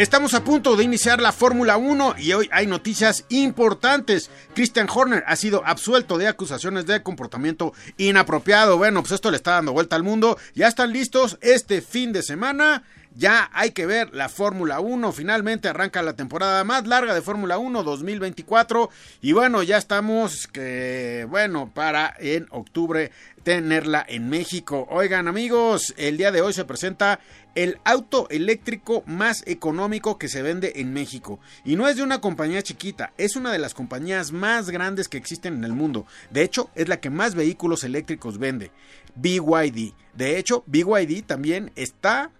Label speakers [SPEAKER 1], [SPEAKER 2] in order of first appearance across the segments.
[SPEAKER 1] Estamos a punto de iniciar la Fórmula 1 y hoy hay noticias importantes. Christian Horner ha sido absuelto de acusaciones de comportamiento inapropiado. Bueno, pues esto le está dando vuelta al mundo. Ya están listos este fin de semana. Ya hay que ver la Fórmula 1. Finalmente arranca la temporada más larga de Fórmula 1 2024. Y bueno, ya estamos que, bueno, para en octubre tenerla en México. Oigan amigos, el día de hoy se presenta el auto eléctrico más económico que se vende en México. Y no es de una compañía chiquita, es una de las compañías más grandes que existen en el mundo. De hecho, es la que más vehículos eléctricos vende. BYD. De hecho, BYD también está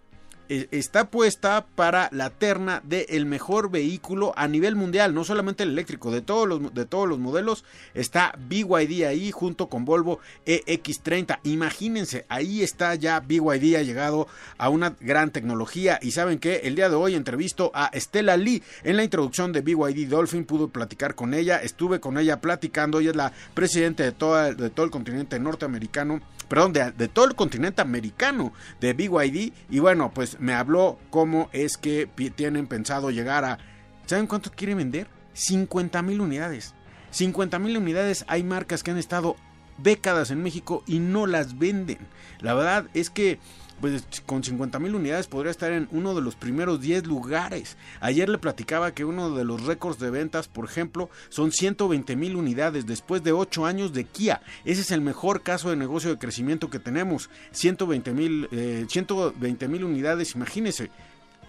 [SPEAKER 1] está puesta para la terna del el mejor vehículo a nivel mundial, no solamente el eléctrico, de todos los, de todos los modelos está BYD ahí junto con Volvo EX30. Imagínense, ahí está ya BYD, ha llegado a una gran tecnología. Y saben que el día de hoy entrevisto a Stella Lee. En la introducción de BYD Dolphin, pude platicar con ella, estuve con ella platicando, ella es la presidenta de, toda, de todo el continente norteamericano perdón, de, de, todo el continente americano de BYD. Y bueno, pues me habló cómo es que tienen pensado llegar a... ¿Saben cuánto quieren vender? 50 mil unidades. 50 mil unidades. Hay marcas que han estado décadas en México y no las venden. La verdad es que pues con 50 mil unidades podría estar en uno de los primeros 10 lugares. Ayer le platicaba que uno de los récords de ventas, por ejemplo, son 120 mil unidades después de 8 años de Kia. Ese es el mejor caso de negocio de crecimiento que tenemos. 120 mil eh, 120 mil unidades, imagínese.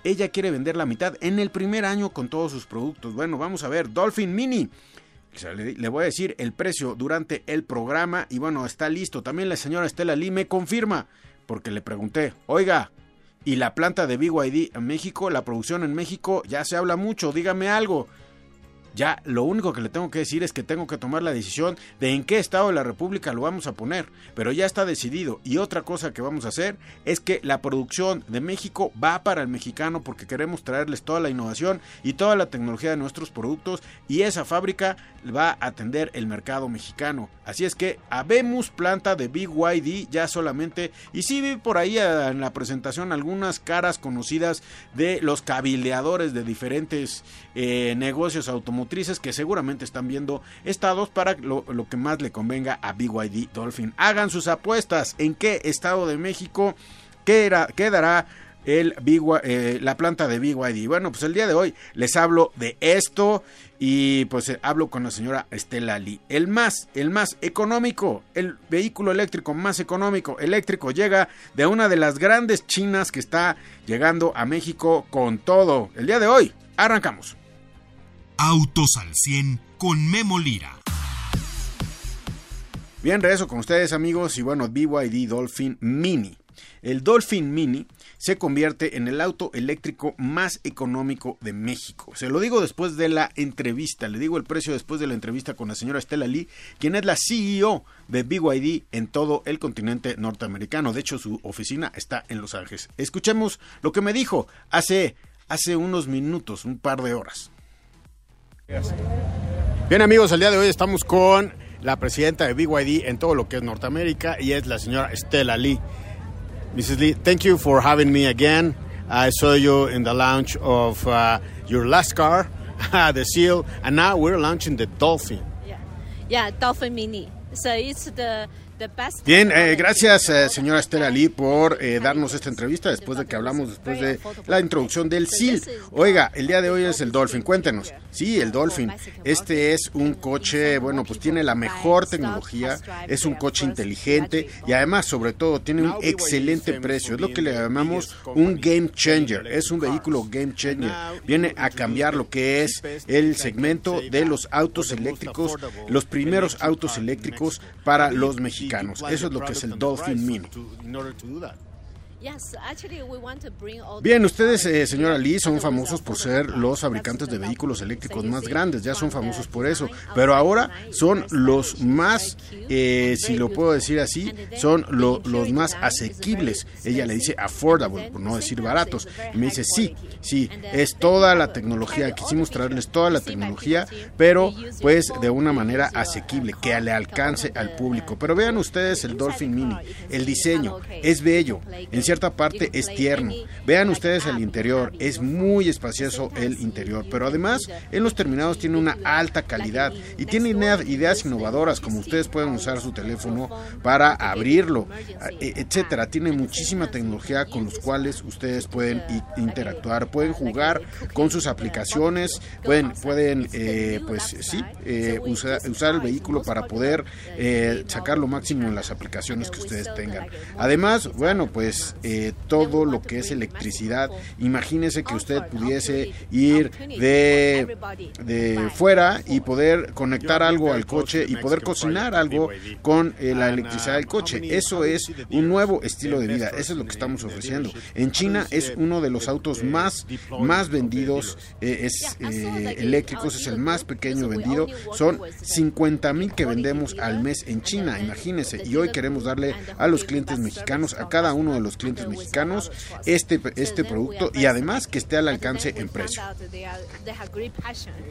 [SPEAKER 1] Ella quiere vender la mitad en el primer año con todos sus productos. Bueno, vamos a ver, Dolphin Mini. Le voy a decir el precio durante el programa y bueno, está listo. También la señora Estela Lee me confirma porque le pregunté, oiga, ¿y la planta de BYD en México, la producción en México, ya se habla mucho, dígame algo? Ya lo único que le tengo que decir es que tengo que tomar la decisión de en qué estado de la República lo vamos a poner, pero ya está decidido. Y otra cosa que vamos a hacer es que la producción de México va para el mexicano porque queremos traerles toda la innovación y toda la tecnología de nuestros productos y esa fábrica va a atender el mercado mexicano. Así es que habemos planta de BYD ya solamente y sí vi por ahí en la presentación algunas caras conocidas de los cabileadores de diferentes eh, negocios automotrices que seguramente están viendo estados para lo, que más le convenga a BYD Dolphin. Hagan sus apuestas en qué estado de México quedará el eh, la planta de BYD. Bueno, pues el día de hoy les hablo de esto y pues eh, hablo con la señora Estela Lee. El más, el más económico, el vehículo eléctrico más económico, eléctrico, llega de una de las grandes chinas que está llegando a México con todo. El día de hoy, arrancamos.
[SPEAKER 2] Autos al 100 con Memo Lira.
[SPEAKER 1] Bien, regreso con ustedes amigos y bueno, BYD Dolphin Mini. El Dolphin Mini se convierte en el auto eléctrico más económico de México. Se lo digo después de la entrevista, le digo el precio después de la entrevista con la señora Estela Lee, quien es la CEO de BYD en todo el continente norteamericano. De hecho, su oficina está en Los Ángeles. Escuchemos lo que me dijo hace, hace unos minutos, un par de horas. Bien amigos, el día de hoy estamos con la presidenta de BYD en todo lo que es Norteamérica y es la señora Estela Lee. Mrs. Lee, thank you for having me again. I saw you in the launch of uh, your last car, the Seal, and now we're launching the Dolphin.
[SPEAKER 3] Yeah, yeah, Dolphin Mini. So it's the
[SPEAKER 1] Bien, eh, gracias eh, señora Estela Lee por eh, darnos esta entrevista después de que hablamos después de la introducción del SIL. Oiga, el día de hoy es el Dolphin, cuéntenos. Sí, el Dolphin. Este es un coche, bueno, pues tiene la mejor tecnología, es un coche inteligente y además, sobre todo, tiene un excelente precio. Es lo que le llamamos un game changer. Es un vehículo game changer. Viene a cambiar lo que es el segmento de los autos eléctricos, los primeros autos eléctricos para los mexicanos. Eso es lo que es el Dolphin Mini. Bien, ustedes, eh, señora Lee, son famosos por ser los fabricantes de vehículos eléctricos más grandes, ya son famosos por eso, pero ahora son los más, eh, si lo puedo decir así, son los más asequibles. Ella le dice affordable, por no decir baratos. Y me dice, sí, sí, es toda la tecnología, quisimos traerles toda la tecnología, pero pues de una manera asequible, que le alcance al público. Pero vean ustedes el Dolphin Mini, el diseño, es bello. En cierta parte es tierno. Vean ustedes el interior, es muy espacioso el interior, pero además en los terminados tiene una alta calidad y tiene ideas innovadoras como ustedes pueden usar su teléfono para abrirlo, e, etcétera. Tiene muchísima tecnología con los cuales ustedes pueden interactuar, pueden jugar con sus aplicaciones, pueden pueden eh, pues sí eh, usar, el vehículo para poder eh, sacar lo máximo en las aplicaciones que ustedes tengan. Además, bueno, pues eh, todo lo que es electricidad. Imagínese que usted pudiese ir de, de fuera y poder conectar algo al coche y poder cocinar algo con eh, la electricidad del coche. Eso es un nuevo estilo de vida. Eso es lo que estamos ofreciendo. En China es uno de los autos más, más vendidos, eh, es eléctricos, es el más pequeño vendido. Son 50 mil que vendemos al mes en China, imagínense. Y hoy queremos darle a los clientes mexicanos, a cada uno de los clientes mexicanos este, este producto y además que esté al alcance en precio.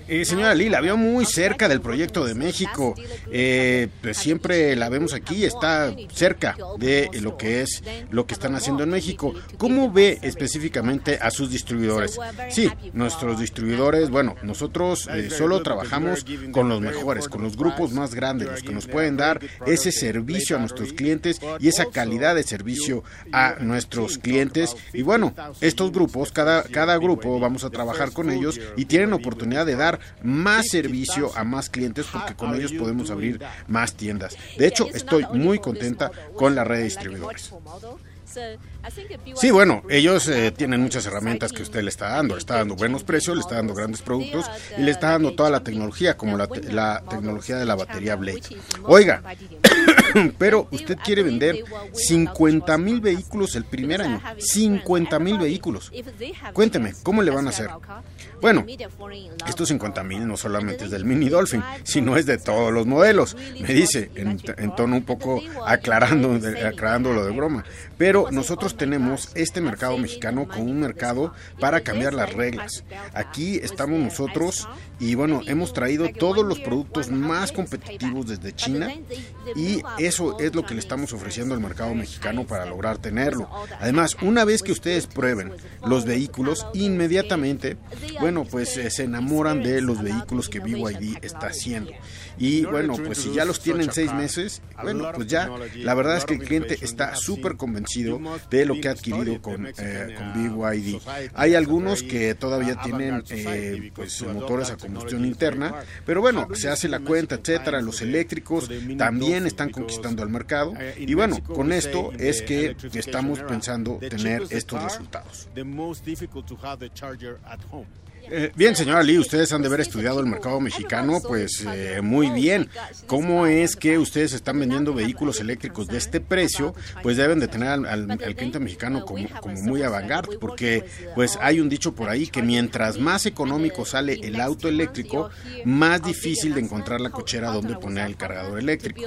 [SPEAKER 1] Eh, señora Lee, la veo muy cerca del proyecto de México. Eh, pues siempre la vemos aquí, está cerca de lo que es lo que están haciendo en México. ¿Cómo ve específicamente a sus distribuidores? Sí, nuestros distribuidores, bueno, nosotros eh, solo trabajamos con los mejores, con los grupos más grandes, los que nos pueden dar ese servicio a nuestros clientes y esa calidad de servicio a nuestros clientes. Y bueno, estos grupos, cada, cada grupo vamos a trabajar con ellos y tienen oportunidad de dar más servicio a más clientes porque con ellos podemos abrir más tiendas. De hecho, estoy muy contenta con la red de distribuidores. Sí, bueno, ellos eh, tienen muchas herramientas que usted le está dando. Le está dando buenos precios, le está dando grandes productos y le está dando toda la tecnología, como la, la tecnología de la batería Blade. Oiga, pero usted quiere vender 50 mil vehículos el primer año. 50 mil vehículos. Cuénteme, ¿cómo le van a hacer? Bueno, estos 50 mil no solamente es del Mini Dolphin, sino es de todos los modelos. Me dice, en, tono un poco aclarando, aclarando lo de broma. Pero nosotros tenemos este mercado mexicano como un mercado para cambiar las reglas. Aquí estamos nosotros y bueno, hemos traído todos los productos más competitivos desde China y eso es lo que le estamos ofreciendo al mercado mexicano para lograr tenerlo. Además, una vez que ustedes prueben los vehículos, inmediatamente, bueno, pues eh, se enamoran de los vehículos que BYD está haciendo. Y bueno, pues si ya los tienen seis meses, bueno, pues ya la verdad es que el cliente está súper convencido de lo que ha adquirido con, eh, con BYD. Hay algunos que todavía tienen eh, pues motores a combustión interna, pero bueno, se hace la cuenta, etcétera. Los eléctricos también están conquistando al mercado y bueno, con esto es que estamos pensando tener estos resultados. Eh, bien, señora Lee, ustedes han de haber estudiado el mercado mexicano, pues eh, muy bien. ¿Cómo es que ustedes están vendiendo vehículos eléctricos de este precio? Pues deben de tener al, cliente mexicano como, como muy avant porque pues hay un dicho por ahí que mientras más económico sale el auto eléctrico, más difícil de encontrar la cochera donde poner el cargador eléctrico.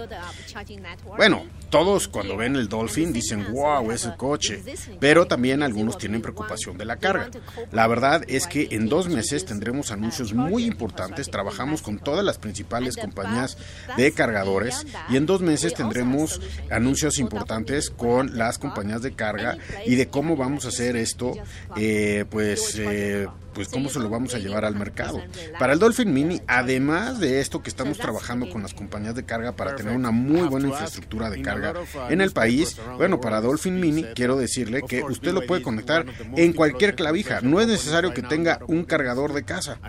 [SPEAKER 1] Bueno, todos cuando ven el Dolphin dicen, wow, ese coche, pero también algunos tienen preocupación de la carga. La verdad es que en dos meses tendremos anuncios muy importantes. Trabajamos con todas las principales compañías de cargadores y en dos meses tendremos anuncios importantes con las compañías de carga y de cómo vamos a hacer esto, eh, pues eh, pues cómo se lo vamos a llevar al mercado. Para el Dolphin Mini, además de esto que estamos trabajando con las compañías de carga para tener una muy buena infraestructura de carga en el país, bueno, para Dolphin Mini quiero decirle que usted lo puede conectar en cualquier clavija. No es necesario que tenga un cargador de casa.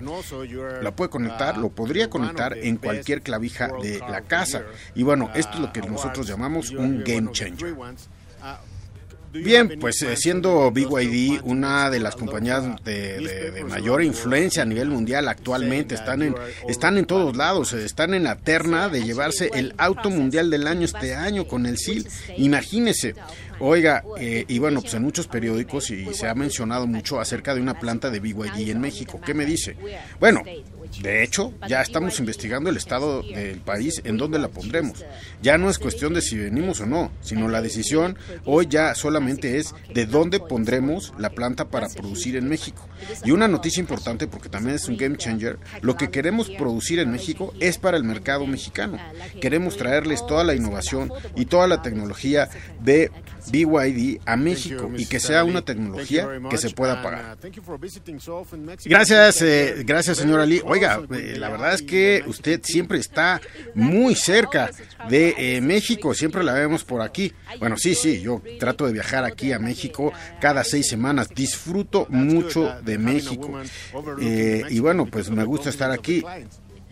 [SPEAKER 1] La puede conectar, lo podría conectar en cualquier clavija de la casa. Y bueno, esto es lo que nosotros llamamos un game changer. Bien, pues eh, siendo BYD una de las compañías de, mayor influencia a nivel mundial actualmente, están en, están en todos lados, están en la terna de llevarse el auto mundial del año este año con el SIL. Imagínese. Oiga, eh, y bueno, pues en muchos periódicos y se ha mencionado mucho acerca de una planta de BYD en México. ¿Qué me dice? Bueno, de hecho, ya estamos investigando el estado del país en donde la pondremos. Ya no es cuestión de si venimos o no, sino la decisión hoy ya solamente es de dónde pondremos la planta para producir en México. Y una noticia importante porque también es un game changer, lo que queremos producir en México es para el mercado mexicano. Queremos traerles toda la innovación y toda la tecnología de BYD a México y que sea una tecnología que se pueda pagar. Gracias, eh, gracias señora Lee. Oiga, eh, la verdad es que usted siempre está muy cerca de eh, México, siempre la vemos por aquí. Bueno, sí, sí, yo trato de viajar aquí a México cada seis semanas, disfruto mucho de México. y bueno, pues me gusta estar aquí.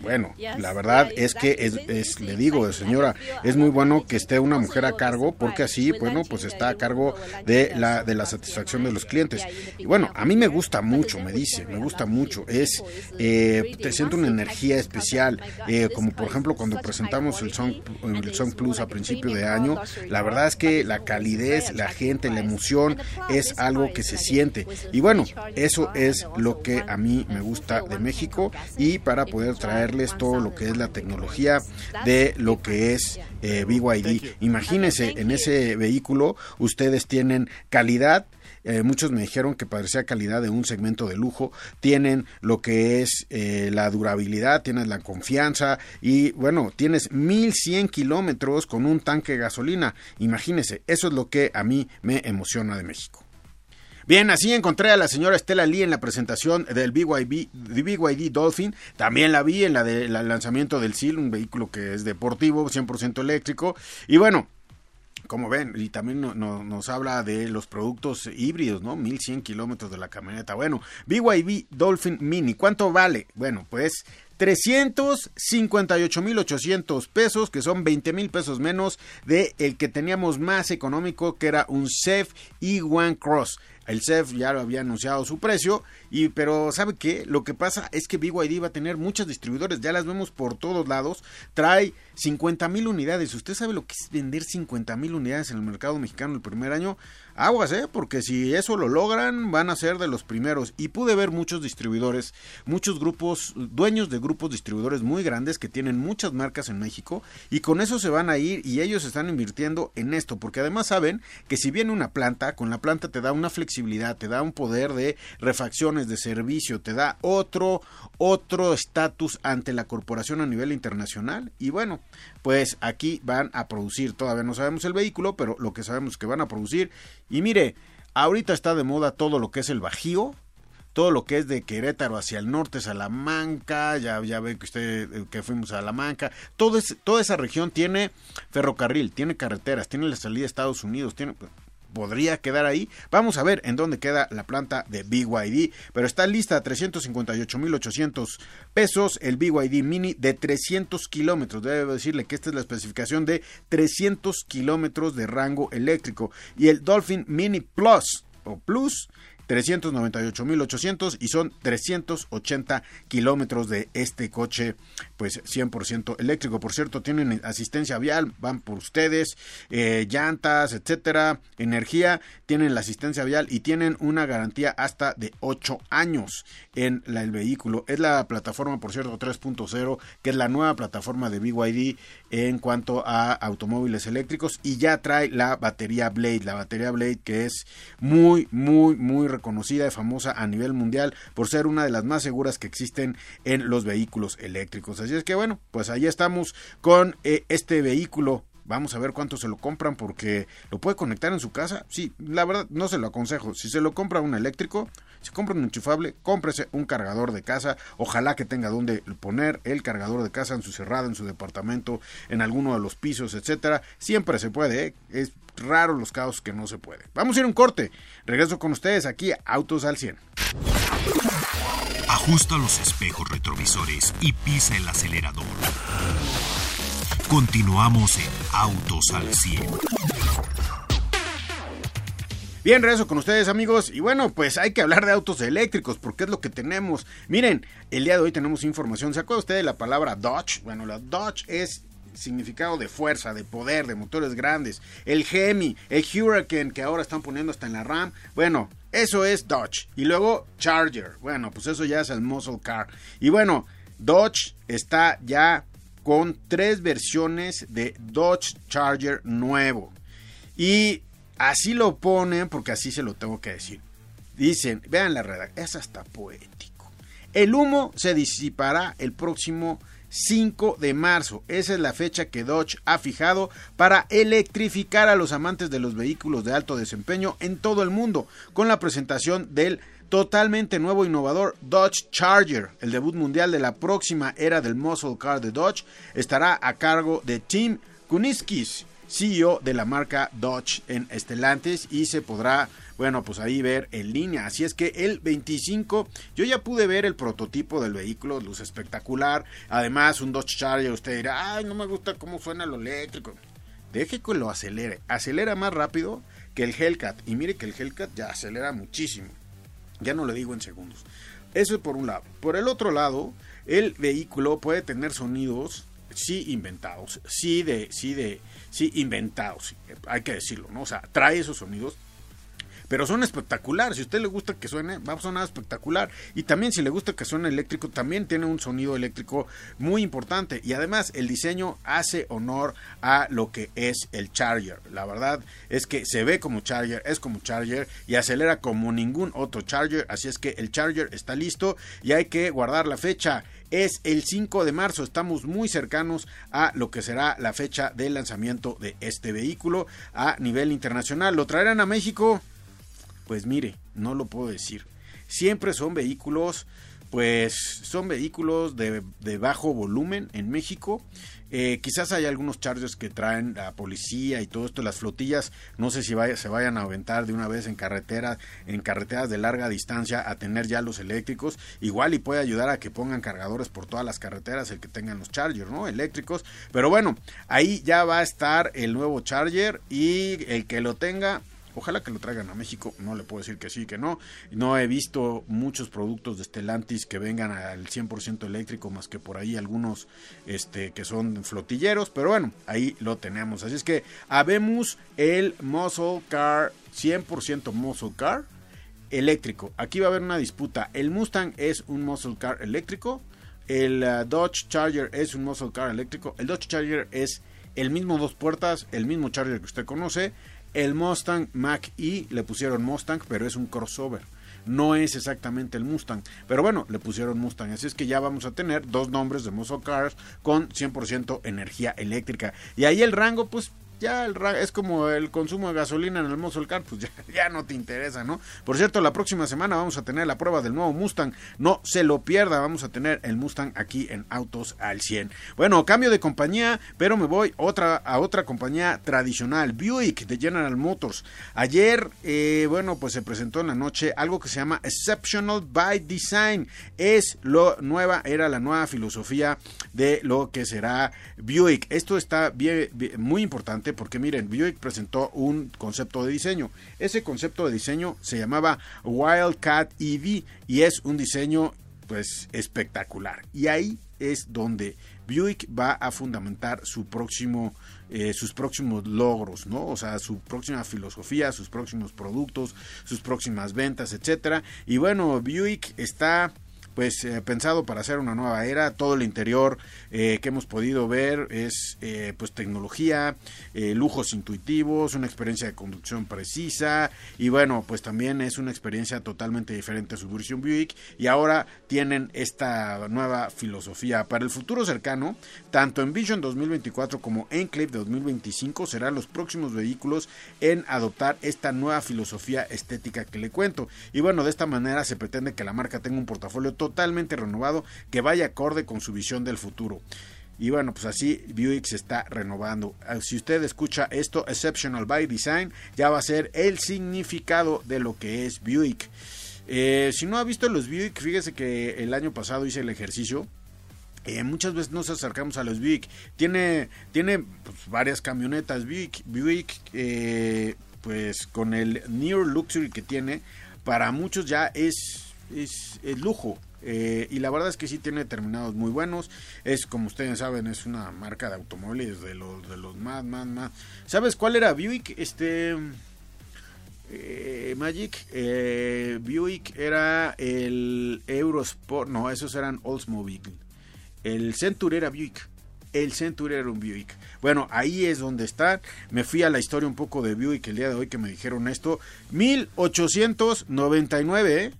[SPEAKER 1] Bueno, la verdad es que es, le digo, señora, es muy bueno que esté una mujer a cargo porque así, bueno, pues está a cargo de la de la satisfacción de los clientes. Y bueno, a mí me gusta mucho, me dice, me gusta mucho. Es eh, te siento una energía especial, eh, como por ejemplo cuando presentamos el Song el Song Plus a principio de año. La verdad es que la calidez, la gente, la emoción es algo que se siente. Y bueno, eso es lo que a mí me gusta de México y para poder traer todo lo que es la tecnología de lo que es eh, BYD. Imagínense, en ese vehículo ustedes tienen calidad, eh, muchos me dijeron que parecía calidad de un segmento de lujo. Tienen lo que es eh, la durabilidad, tienes la confianza y bueno, tienes 1100 kilómetros con un tanque de gasolina. Imagínense, eso es lo que a mí me emociona de México. Bien, así encontré a la señora Estela Lee en la presentación del BYD, BYD Dolphin. También la vi en la del lanzamiento del SIL, un vehículo que es deportivo, 100% eléctrico. Y bueno, como ven, y también nos habla de los productos híbridos, ¿no? 1100 kilómetros de la camioneta. Bueno, BYD Dolphin Mini, ¿cuánto vale? Bueno, pues 358.800 pesos, que son 20 mil pesos menos de el que teníamos más económico, que era un CEF E1 Cross. El CEF ya lo había anunciado su precio, y, pero ¿sabe qué? Lo que pasa es que BYD va a tener muchos distribuidores, ya las vemos por todos lados. Trae 50 mil unidades. ¿Usted sabe lo que es vender 50 mil unidades en el mercado mexicano el primer año? Aguas, ¿eh? Porque si eso lo logran, van a ser de los primeros. Y pude ver muchos distribuidores, muchos grupos, dueños de grupos distribuidores muy grandes que tienen muchas marcas en México y con eso se van a ir y ellos están invirtiendo en esto, porque además saben que si viene una planta, con la planta te da una flexibilidad, te da un poder de refacciones, de servicio, te da otro, otro estatus ante la corporación a nivel internacional. Y bueno, pues aquí van a producir, todavía no sabemos el vehículo, pero lo que sabemos es que van a producir. Y mire, ahorita está de moda todo lo que es el Bajío, todo lo que es de Querétaro hacia el norte, Salamanca, ya, ya ve que usted eh, que fuimos a Salamanca, toda esa región tiene ferrocarril, tiene carreteras, tiene la salida a Estados Unidos, tiene podría quedar ahí. Vamos a ver en dónde queda la planta de BYD, pero está lista a 358.800 pesos el BYD Mini de 300 kilómetros. Debo decirle que esta es la especificación de 300 kilómetros de rango eléctrico y el Dolphin Mini Plus o Plus 398.800 y son 380 kilómetros de este coche pues 100% eléctrico. Por cierto, tienen asistencia vial, van por ustedes, eh, llantas, etcétera, energía, tienen la asistencia vial y tienen una garantía hasta de 8 años en el vehículo. Es la plataforma, por cierto, 3.0, que es la nueva plataforma de BYD en cuanto a automóviles eléctricos y ya trae la batería Blade, la batería Blade que es muy, muy, muy reconocida y famosa a nivel mundial por ser una de las más seguras que existen en los vehículos eléctricos. Así es que bueno, pues ahí estamos con eh, este vehículo Vamos a ver cuánto se lo compran porque lo puede conectar en su casa. Sí, la verdad no se lo aconsejo. Si se lo compra un eléctrico, si compra un enchufable, cómprese un cargador de casa. Ojalá que tenga donde poner el cargador de casa en su cerrada, en su departamento, en alguno de los pisos, etcétera. Siempre se puede. ¿eh? Es raro los casos que no se puede. Vamos a ir a un corte. Regreso con ustedes aquí a Autos al 100.
[SPEAKER 2] Ajusta los espejos retrovisores y pisa el acelerador. Continuamos en Autos al 100.
[SPEAKER 1] Bien, regreso con ustedes amigos y bueno, pues hay que hablar de autos eléctricos porque es lo que tenemos. Miren, el día de hoy tenemos información. ¿Se acuerda usted de la palabra Dodge? Bueno, la Dodge es significado de fuerza, de poder, de motores grandes. El Hemi, el Hurricane que ahora están poniendo hasta en la RAM. Bueno, eso es Dodge. Y luego Charger. Bueno, pues eso ya es el muscle car. Y bueno, Dodge está ya con tres versiones de Dodge Charger nuevo. Y Así lo ponen porque así se lo tengo que decir. Dicen, vean la redacción, es hasta poético. El humo se disipará el próximo 5 de marzo. Esa es la fecha que Dodge ha fijado para electrificar a los amantes de los vehículos de alto desempeño en todo el mundo, con la presentación del totalmente nuevo innovador Dodge Charger. El debut mundial de la próxima era del muscle car de Dodge estará a cargo de Tim Kuniskis CEO de la marca Dodge en Estelantes y se podrá, bueno, pues ahí ver en línea. Así es que el 25, yo ya pude ver el prototipo del vehículo, luz espectacular. Además, un Dodge Charger, usted dirá, ay, no me gusta cómo suena lo eléctrico. Deje que lo acelere, acelera más rápido que el Hellcat. Y mire que el Hellcat ya acelera muchísimo. Ya no lo digo en segundos. Eso es por un lado. Por el otro lado, el vehículo puede tener sonidos sí inventados, sí de, sí de, sí inventados, hay que decirlo, ¿no? O sea, trae esos sonidos pero son espectaculares. Si a usted le gusta que suene, va a sonar espectacular. Y también si le gusta que suene eléctrico, también tiene un sonido eléctrico muy importante. Y además el diseño hace honor a lo que es el Charger. La verdad es que se ve como Charger, es como Charger y acelera como ningún otro Charger. Así es que el Charger está listo y hay que guardar la fecha es el 5 de marzo. Estamos muy cercanos a lo que será la fecha de lanzamiento de este vehículo a nivel internacional. ¿Lo traerán a México? Pues mire, no lo puedo decir. Siempre son vehículos, pues son vehículos de, bajo volumen en México. Eh, quizás hay algunos chargers que traen la policía y todo esto, las flotillas, no sé si se vayan a aventar de una vez en carreteras, en carreteras de larga distancia a tener ya los eléctricos, igual y puede ayudar a que pongan cargadores por todas las carreteras el que tengan los chargers, ¿no? Eléctricos, pero bueno, ahí ya va a estar el nuevo charger y el que lo tenga, Ojalá que lo traigan a México, no le puedo decir que sí, que no. No he visto muchos productos de Stellantis que vengan al 100% eléctrico, más que por ahí algunos este, que son flotilleros, pero bueno, ahí lo tenemos. Así es que habemos el Muscle Car, 100% Muscle Car eléctrico. Aquí va a haber una disputa. El Mustang es un Muscle Car eléctrico, el uh, Dodge Charger es un Muscle Car eléctrico, el Dodge Charger es el mismo dos puertas, el mismo Charger que usted conoce, el Mustang Mach E le pusieron Mustang, pero es un crossover. No es exactamente el Mustang. Pero bueno, le pusieron Mustang. Así es que ya vamos a tener dos nombres de muscle cars con 100% energía eléctrica. Y ahí el rango, pues ya es como el consumo de gasolina en el muscle car, pues ya, ya, no te interesa, ¿no? Por cierto, la próxima semana vamos a tener la prueba del nuevo Mustang, no se lo pierda, vamos a tener el Mustang aquí en Autos al 100. Bueno, cambio de compañía, pero me voy otra, a otra compañía tradicional, Buick de General Motors. Ayer, eh, bueno, pues se presentó en la noche algo que se llama Exceptional by Design, es lo nueva, era la nueva filosofía de lo que será Buick. Esto está bien muy importante porque miren, Buick presentó un concepto de diseño. Ese concepto de diseño se llamaba Wildcat EV y es un diseño pues espectacular. Y ahí es donde Buick va a fundamentar su próximo, eh, sus próximos logros, ¿no? O sea, su próxima filosofía, sus próximos productos, sus próximas ventas, etcétera. Y bueno, Buick está pues eh, pensado para hacer una nueva era. Todo el interior eh, que hemos podido ver es eh, pues tecnología, lujos intuitivos, una experiencia de conducción precisa y bueno, pues también es una experiencia totalmente diferente a su versión Buick y ahora tienen esta nueva filosofía. Para el futuro cercano, tanto en Vision 2024 como en Clip 2025 serán los próximos vehículos en adoptar esta nueva filosofía estética que le cuento. Y bueno, de esta manera se pretende que la marca tenga un portafolio totalmente renovado que vaya acorde con su visión del futuro. Y bueno, pues así Buick se está renovando. Ah, si usted escucha esto, Exceptional by Design, ya va a ser el significado de lo que es Buick. Eh, si no ha visto los Buick, fíjese que el año pasado hice el ejercicio. Eh, muchas veces nos acercamos a los Buick. Tiene, tiene pues, varias camionetas Buick. Buick eh, pues con el Near Luxury que tiene, para muchos ya es, es, lujo. Eh, y la verdad es que sí tiene terminados muy buenos. Es como ustedes saben, es una marca de automóviles de los de los más, más, más. ¿Sabes cuál era Buick? Este eh, Magic, eh, Buick era el Eurosport, no, esos eran Oldsmobile. El Century era Buick. El Century era un Buick. Bueno, ahí es donde está. Me fui a la historia un poco de Buick el día de hoy que me dijeron esto. 1899, ¿eh?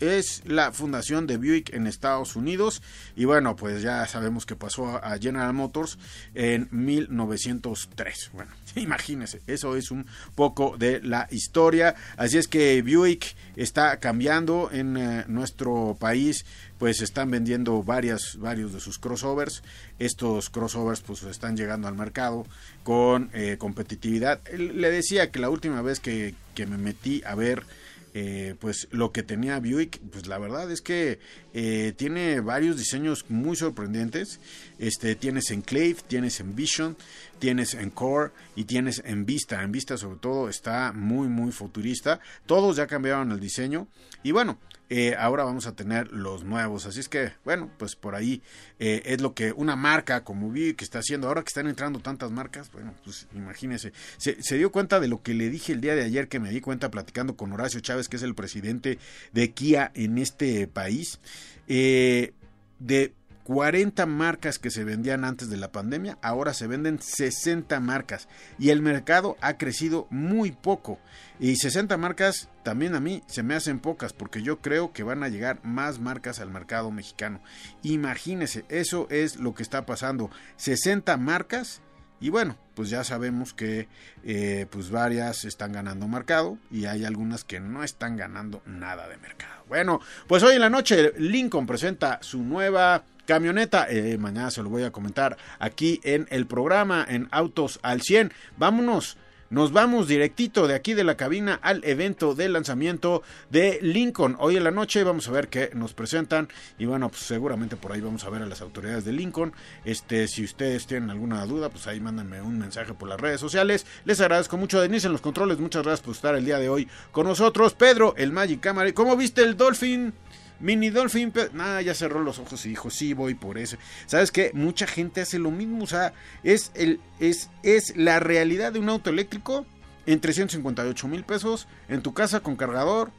[SPEAKER 1] Es la fundación de Buick en Estados Unidos. Y bueno pues ya sabemos que pasó a General Motors en 1903 bueno imagínense eso es un poco de la historia. Así es que Buick está cambiando en eh, nuestro país pues están vendiendo varias varios de sus crossovers. Estos crossovers pues están llegando al mercado con eh, competitividad. Le decía que la última vez que, que me metí a ver eh, pues lo que tenía Buick, pues la verdad es que eh, tiene varios diseños muy sorprendentes. Este, tienes Enclave, tienes Envision, tienes Encore y tienes en Vista. En Vista sobre todo está muy muy futurista. Todos ya cambiaron el diseño y bueno, eh, ahora vamos a tener los nuevos. Así es que, bueno, pues por ahí eh, es lo que una marca como vi que está haciendo. Ahora que están entrando tantas marcas, bueno, pues imagínense. Se, se, dio cuenta de lo que le dije el día de ayer, que me di cuenta platicando con Horacio Chávez, que es el presidente de Kia en este país. Eh, de 40 marcas que se vendían antes de la pandemia, ahora se venden 60 marcas y el mercado ha crecido muy poco. Y 60 marcas también a mí se me hacen pocas porque yo creo que van a llegar más marcas al mercado mexicano. Imagínese, eso es lo que está pasando. 60 marcas y bueno, pues ya sabemos que eh, pues varias están ganando mercado y hay algunas que no están ganando nada de mercado. Bueno, pues hoy en la noche Lincoln presenta su nueva camioneta. Eh, mañana se lo voy a comentar aquí en el programa en Autos al 100. Vámonos. Nos vamos directito de aquí de la cabina al evento de lanzamiento de Lincoln. Hoy en la noche vamos a ver qué nos presentan y bueno, pues seguramente por ahí vamos a ver a las autoridades de Lincoln. Este, si ustedes tienen alguna duda, pues ahí mándenme un mensaje por las redes sociales. Les agradezco mucho Denise en los controles. Muchas gracias por estar el día de hoy con nosotros. Pedro, el Magic Camera. ¿Cómo viste el Dolphin? Mini Dolphin, nada, ya cerró los ojos y dijo, sí, voy por eso. ¿Sabes qué? Mucha gente hace lo mismo, o sea, es, el, es, es la realidad de un auto eléctrico en 358 mil pesos, en tu casa con cargador,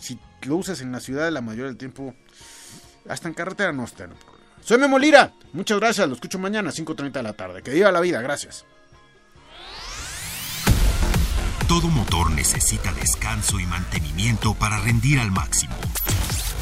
[SPEAKER 1] si lo usas en la ciudad la mayoría del tiempo, hasta en carretera no está no. Soy Memo muchas gracias, lo escucho mañana a 5.30 de la tarde. Que viva la vida, gracias.
[SPEAKER 2] Todo motor necesita descanso y mantenimiento para rendir al máximo.